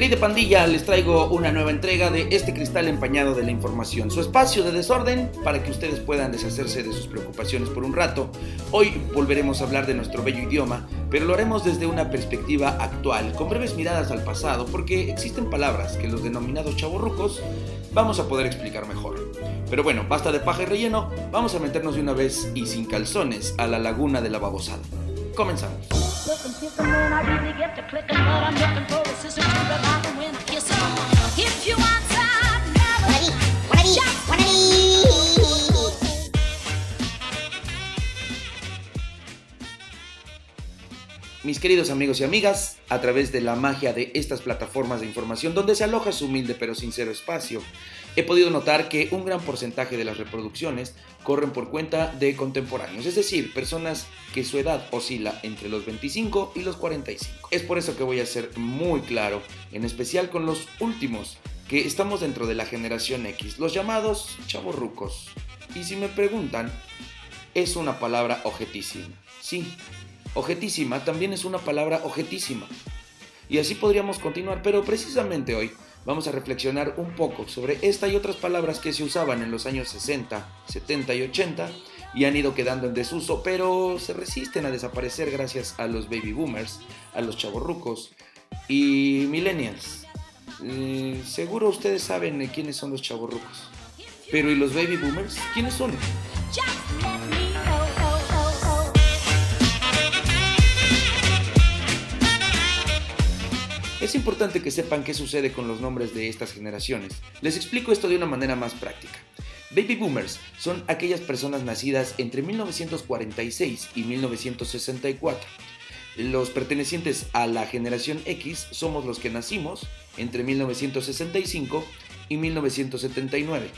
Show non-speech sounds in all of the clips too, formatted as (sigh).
Querida pandilla, les traigo una nueva entrega de este cristal empañado de la información, su espacio de desorden para que ustedes puedan deshacerse de sus preocupaciones por un rato. Hoy volveremos a hablar de nuestro bello idioma, pero lo haremos desde una perspectiva actual, con breves miradas al pasado, porque existen palabras que los denominados chavorrucos vamos a poder explicar mejor. Pero bueno, basta de paja y relleno, vamos a meternos de una vez y sin calzones a la laguna de la babosada. Comenzamos. quick and when I really get to clicking. But I'm looking for a sister to revive him when I kiss him. If you want Mis queridos amigos y amigas, a través de la magia de estas plataformas de información donde se aloja su humilde pero sincero espacio, he podido notar que un gran porcentaje de las reproducciones corren por cuenta de contemporáneos, es decir, personas que su edad oscila entre los 25 y los 45. Es por eso que voy a ser muy claro, en especial con los últimos, que estamos dentro de la generación X, los llamados chavorrucos. Y si me preguntan, es una palabra objetísima. Sí, Objetísima también es una palabra objetísima. Y así podríamos continuar, pero precisamente hoy vamos a reflexionar un poco sobre esta y otras palabras que se usaban en los años 60, 70 y 80 y han ido quedando en desuso, pero se resisten a desaparecer gracias a los baby boomers, a los chavorrucos y millennials. Eh, seguro ustedes saben quiénes son los chavorrucos. Pero ¿y los baby boomers? ¿Quiénes son? Es importante que sepan qué sucede con los nombres de estas generaciones. Les explico esto de una manera más práctica. Baby boomers son aquellas personas nacidas entre 1946 y 1964. Los pertenecientes a la generación X somos los que nacimos entre 1965 y 1979.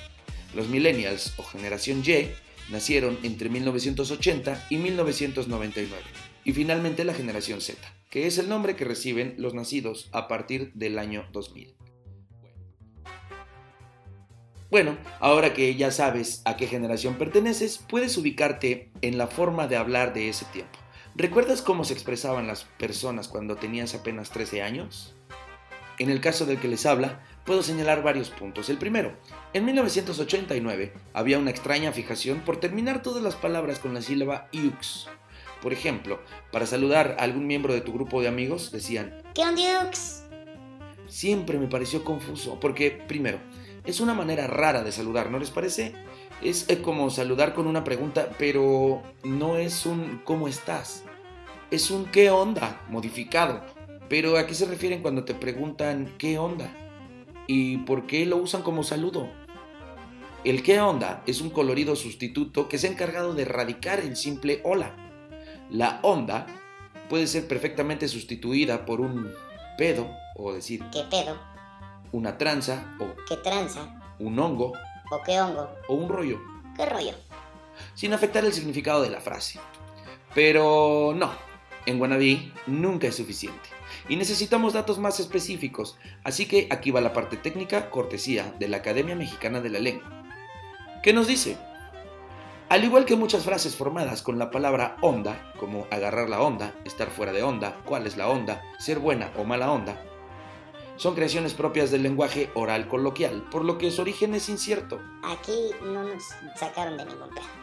Los millennials o generación Y nacieron entre 1980 y 1999. Y finalmente la generación Z que es el nombre que reciben los nacidos a partir del año 2000. Bueno, ahora que ya sabes a qué generación perteneces, puedes ubicarte en la forma de hablar de ese tiempo. ¿Recuerdas cómo se expresaban las personas cuando tenías apenas 13 años? En el caso del que les habla, puedo señalar varios puntos. El primero, en 1989 había una extraña fijación por terminar todas las palabras con la sílaba ux, por ejemplo, para saludar a algún miembro de tu grupo de amigos, decían, ¿Qué onda, Siempre me pareció confuso, porque, primero, es una manera rara de saludar, ¿no les parece? Es eh, como saludar con una pregunta, pero no es un ¿cómo estás? Es un ¿qué onda? modificado. Pero ¿a qué se refieren cuando te preguntan ¿qué onda? ¿Y por qué lo usan como saludo? El ¿qué onda? es un colorido sustituto que se ha encargado de erradicar el simple hola. La onda puede ser perfectamente sustituida por un pedo, o decir, ¿qué pedo? Una tranza, o ¿qué tranza? Un hongo, o qué hongo, o un rollo. ¿Qué rollo? Sin afectar el significado de la frase. Pero no, en Guanabí nunca es suficiente. Y necesitamos datos más específicos, así que aquí va la parte técnica cortesía de la Academia Mexicana de la Lengua. ¿Qué nos dice? Al igual que muchas frases formadas con la palabra onda, como agarrar la onda, estar fuera de onda, cuál es la onda, ser buena o mala onda, son creaciones propias del lenguaje oral coloquial, por lo que su origen es incierto. Aquí no nos sacaron de ningún pedo.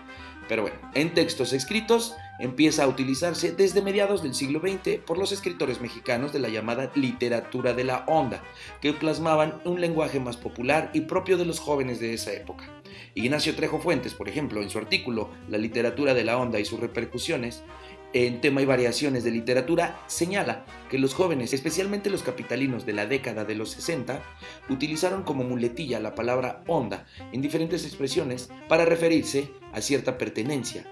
Pero bueno, en textos escritos empieza a utilizarse desde mediados del siglo XX por los escritores mexicanos de la llamada literatura de la onda, que plasmaban un lenguaje más popular y propio de los jóvenes de esa época. Ignacio Trejo Fuentes, por ejemplo, en su artículo La literatura de la onda y sus repercusiones, en tema y variaciones de literatura, señala que los jóvenes, especialmente los capitalinos de la década de los 60, utilizaron como muletilla la palabra onda en diferentes expresiones para referirse a cierta pertenencia,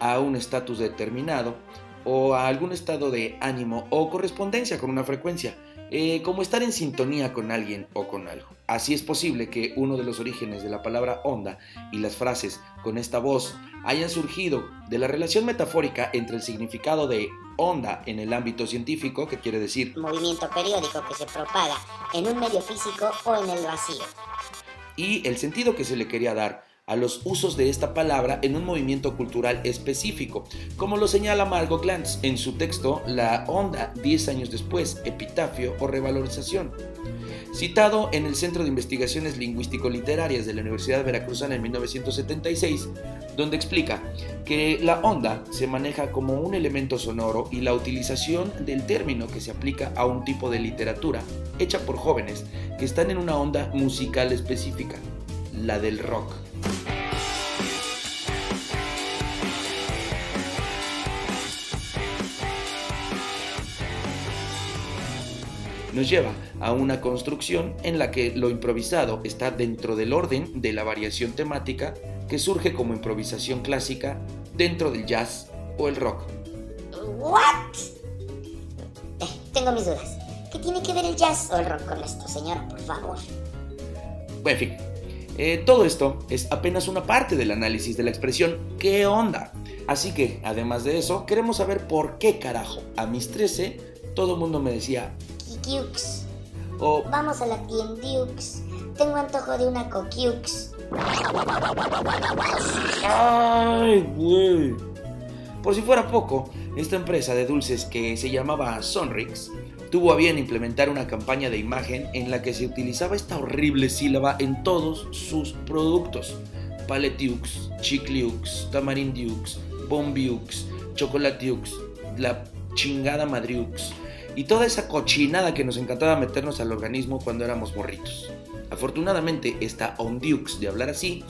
a un estatus determinado o a algún estado de ánimo o correspondencia con una frecuencia, eh, como estar en sintonía con alguien o con algo. Así es posible que uno de los orígenes de la palabra onda y las frases con esta voz hayan surgido de la relación metafórica entre el significado de onda en el ámbito científico, que quiere decir movimiento periódico que se propaga en un medio físico o en el vacío, y el sentido que se le quería dar a los usos de esta palabra en un movimiento cultural específico, como lo señala Margot Glantz en su texto La Onda 10 años después, epitafio o revalorización. Citado en el Centro de Investigaciones Lingüístico-Literarias de la Universidad Veracruzana en 1976, donde explica que la onda se maneja como un elemento sonoro y la utilización del término que se aplica a un tipo de literatura hecha por jóvenes que están en una onda musical específica, la del rock. nos lleva a una construcción en la que lo improvisado está dentro del orden de la variación temática que surge como improvisación clásica dentro del jazz o el rock. ¿What? Eh, tengo mis dudas. ¿Qué tiene que ver el jazz o el rock con esto, señora? Por favor. Bueno, en fin. Eh, todo esto es apenas una parte del análisis de la expresión ¿qué onda? Así que, además de eso, queremos saber por qué carajo a mis 13 todo el mundo me decía Kikiux. O vamos a la tiendiux. Tengo antojo de una coquiux. Ay, güey. Por si fuera poco, esta empresa de dulces que se llamaba Sonrix tuvo a bien implementar una campaña de imagen en la que se utilizaba esta horrible sílaba en todos sus productos. Paletiux, Chicliux, Tamarindiux, Bombiux, Chocolatiux, la chingada Madriux y toda esa cochinada que nos encantaba meternos al organismo cuando éramos morritos. Afortunadamente, esta Ondiux de hablar así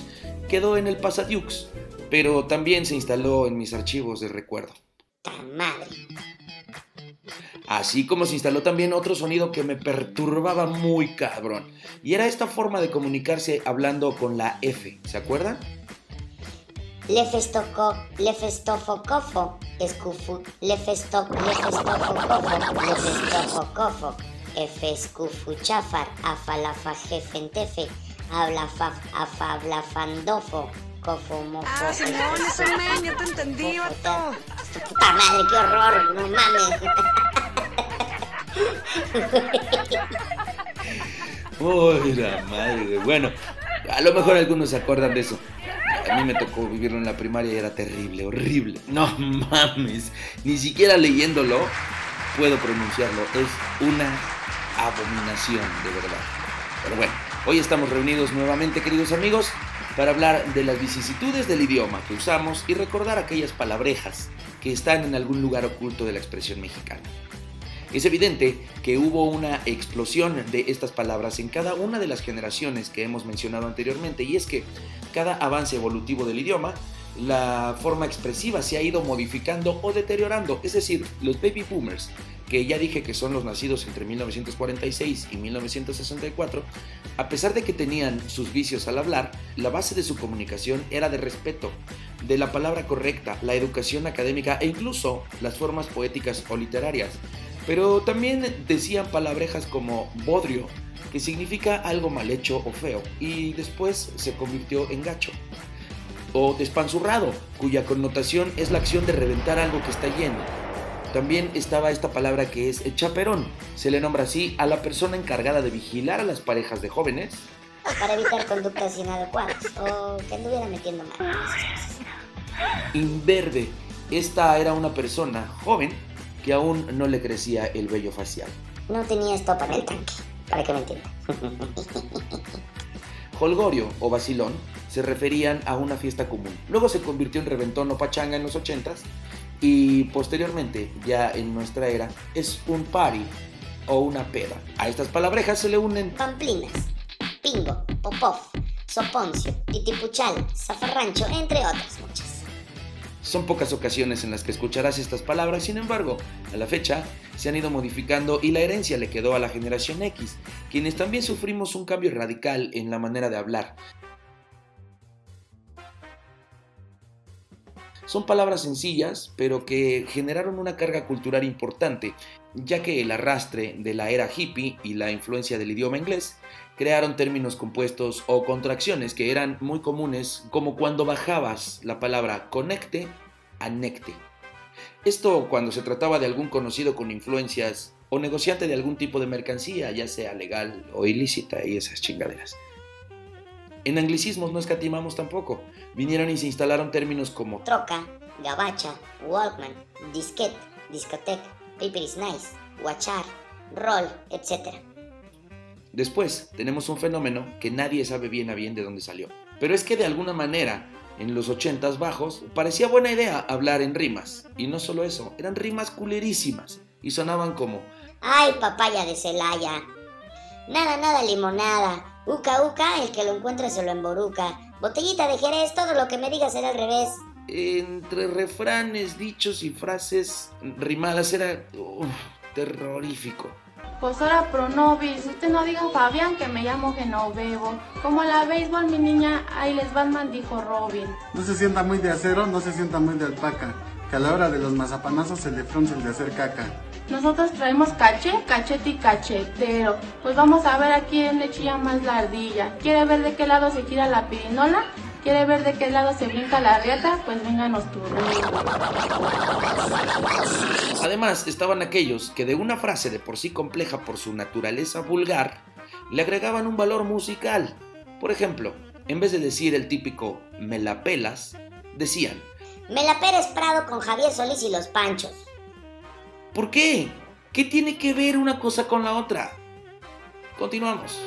quedó en el Pasadiux, pero también se instaló en mis archivos de recuerdo. Madre. Así como se instaló también otro sonido que me perturbaba muy cabrón. Y era esta forma de comunicarse hablando con la F, ¿se acuerdan? Lefestoco, lefestofocofo, escufu, lefestoc, lefestofocofo, lefestofocofo, efescufu chafar, afalafajefentefe, ablafaf, afablafandofo, cofomofo. Ah, Simón, eso men, ya te entendí, vato. Puta madre, qué horror, no mames. (laughs) Uy, la madre, bueno, a lo mejor algunos se acuerdan de eso. A mí me tocó vivirlo en la primaria y era terrible, horrible. No mames, ni siquiera leyéndolo puedo pronunciarlo. Es una abominación, de verdad. Pero bueno, hoy estamos reunidos nuevamente, queridos amigos, para hablar de las vicisitudes del idioma que usamos y recordar aquellas palabrejas que están en algún lugar oculto de la expresión mexicana. Es evidente que hubo una explosión de estas palabras en cada una de las generaciones que hemos mencionado anteriormente y es que cada avance evolutivo del idioma, la forma expresiva se ha ido modificando o deteriorando, es decir, los baby boomers, que ya dije que son los nacidos entre 1946 y 1964, a pesar de que tenían sus vicios al hablar, la base de su comunicación era de respeto, de la palabra correcta, la educación académica e incluso las formas poéticas o literarias. Pero también decían palabrejas como bodrio, que significa algo mal hecho o feo, y después se convirtió en gacho. O despanzurrado, cuya connotación es la acción de reventar algo que está lleno. También estaba esta palabra que es chaperón. Se le nombra así a la persona encargada de vigilar a las parejas de jóvenes. Para evitar conductas inadecuadas o que anduvieran metiendo mal. Inverde. Esta era una persona joven que aún no le crecía el vello facial. No tenía estopa en el tanque, para que me entienda. (laughs) Holgorio o vacilón se referían a una fiesta común. Luego se convirtió en reventón o pachanga en los 80 y posteriormente, ya en nuestra era, es un party o una peda. A estas palabrejas se le unen pamplinas, pingo, popov, soponcio, titipuchal, zafarrancho, entre otras. Son pocas ocasiones en las que escucharás estas palabras, sin embargo, a la fecha se han ido modificando y la herencia le quedó a la generación X, quienes también sufrimos un cambio radical en la manera de hablar. Son palabras sencillas, pero que generaron una carga cultural importante, ya que el arrastre de la era hippie y la influencia del idioma inglés crearon términos compuestos o contracciones que eran muy comunes, como cuando bajabas la palabra conecte a necte. Esto cuando se trataba de algún conocido con influencias o negociante de algún tipo de mercancía, ya sea legal o ilícita y esas chingaderas. En anglicismos no escatimamos tampoco. Vinieron y se instalaron términos como troca, gabacha, walkman, disquete, discoteca, paper is nice, guachar, roll, etc. Después tenemos un fenómeno que nadie sabe bien a bien de dónde salió. Pero es que de alguna manera, en los ochentas bajos, parecía buena idea hablar en rimas. Y no solo eso, eran rimas culerísimas. Y sonaban como... ¡Ay, papaya de Celaya! Nada, nada, limonada. Uca, uca, el que lo encuentre se lo emboruca. Botellita de Jerez, todo lo que me digas será al revés. Entre refranes, dichos y frases rimadas era terrorífico. Pues ahora pronovis, usted no diga Fabián que me llamo Genovevo. Como la béisbol, mi niña, ahí les Batman dijo Robin. No se sienta muy de acero, no se sienta muy de alpaca. Que a la hora de los mazapanazos se le frunce el de hacer caca. Nosotros traemos caché, cachete y cachetero. Pues vamos a ver a quién le chilla más la ardilla. ¿Quiere ver de qué lado se gira la pirinola? ¿Quiere ver de qué lado se brinca la riata? Pues vénganos tu Además, estaban aquellos que de una frase de por sí compleja por su naturaleza vulgar, le agregaban un valor musical. Por ejemplo, en vez de decir el típico me la pelas, decían Me la Pérez Prado con Javier Solís y los Panchos. ¿Por qué? ¿Qué tiene que ver una cosa con la otra? Continuamos.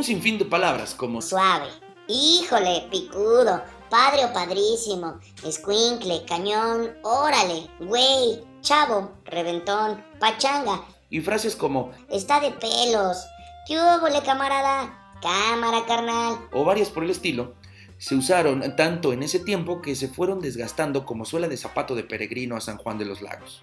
Un sinfín de palabras como suave, híjole, picudo, padre o padrísimo, escuincle, cañón, órale, güey, chavo, reventón, pachanga. Y frases como está de pelos, ¿qué hubo, camarada? Cámara, carnal. O varias por el estilo, se usaron tanto en ese tiempo que se fueron desgastando como suela de zapato de peregrino a San Juan de los Lagos.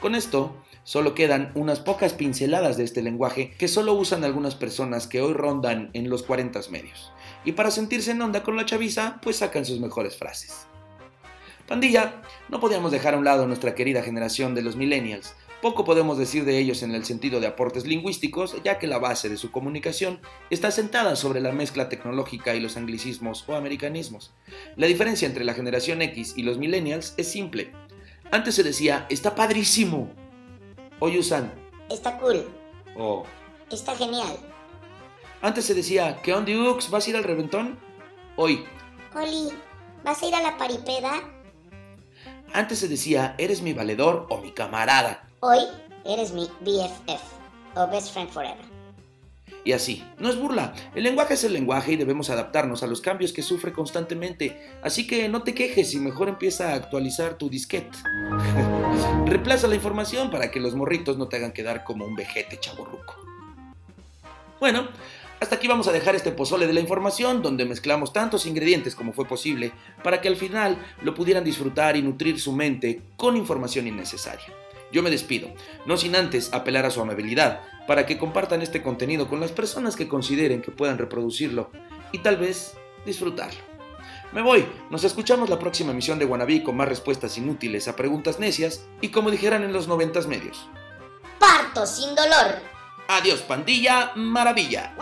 Con esto, solo quedan unas pocas pinceladas de este lenguaje que solo usan algunas personas que hoy rondan en los 40 medios. Y para sentirse en onda con la chaviza, pues sacan sus mejores frases. Pandilla, no podíamos dejar a un lado nuestra querida generación de los millennials, poco podemos decir de ellos en el sentido de aportes lingüísticos, ya que la base de su comunicación está sentada sobre la mezcla tecnológica y los anglicismos o americanismos. La diferencia entre la generación X y los millennials es simple. Antes se decía, está padrísimo. Hoy usan, está cool. O, está genial. Antes se decía, ¿qué on Ux? ¿Vas a ir al reventón? Hoy, Oli, ¿vas a ir a la paripeda? Antes se decía, eres mi valedor o mi camarada. Hoy eres mi BFF o Best Friend Forever. Y así, no es burla, el lenguaje es el lenguaje y debemos adaptarnos a los cambios que sufre constantemente, así que no te quejes y mejor empieza a actualizar tu disquete. (laughs) Reemplaza la información para que los morritos no te hagan quedar como un vejete chaborruco. Bueno, hasta aquí vamos a dejar este pozole de la información donde mezclamos tantos ingredientes como fue posible para que al final lo pudieran disfrutar y nutrir su mente con información innecesaria. Yo me despido, no sin antes apelar a su amabilidad para que compartan este contenido con las personas que consideren que puedan reproducirlo y tal vez disfrutarlo. Me voy, nos escuchamos la próxima emisión de Wannabe con más respuestas inútiles a preguntas necias y como dijeran en los noventas medios. Parto sin dolor. Adiós pandilla, maravilla.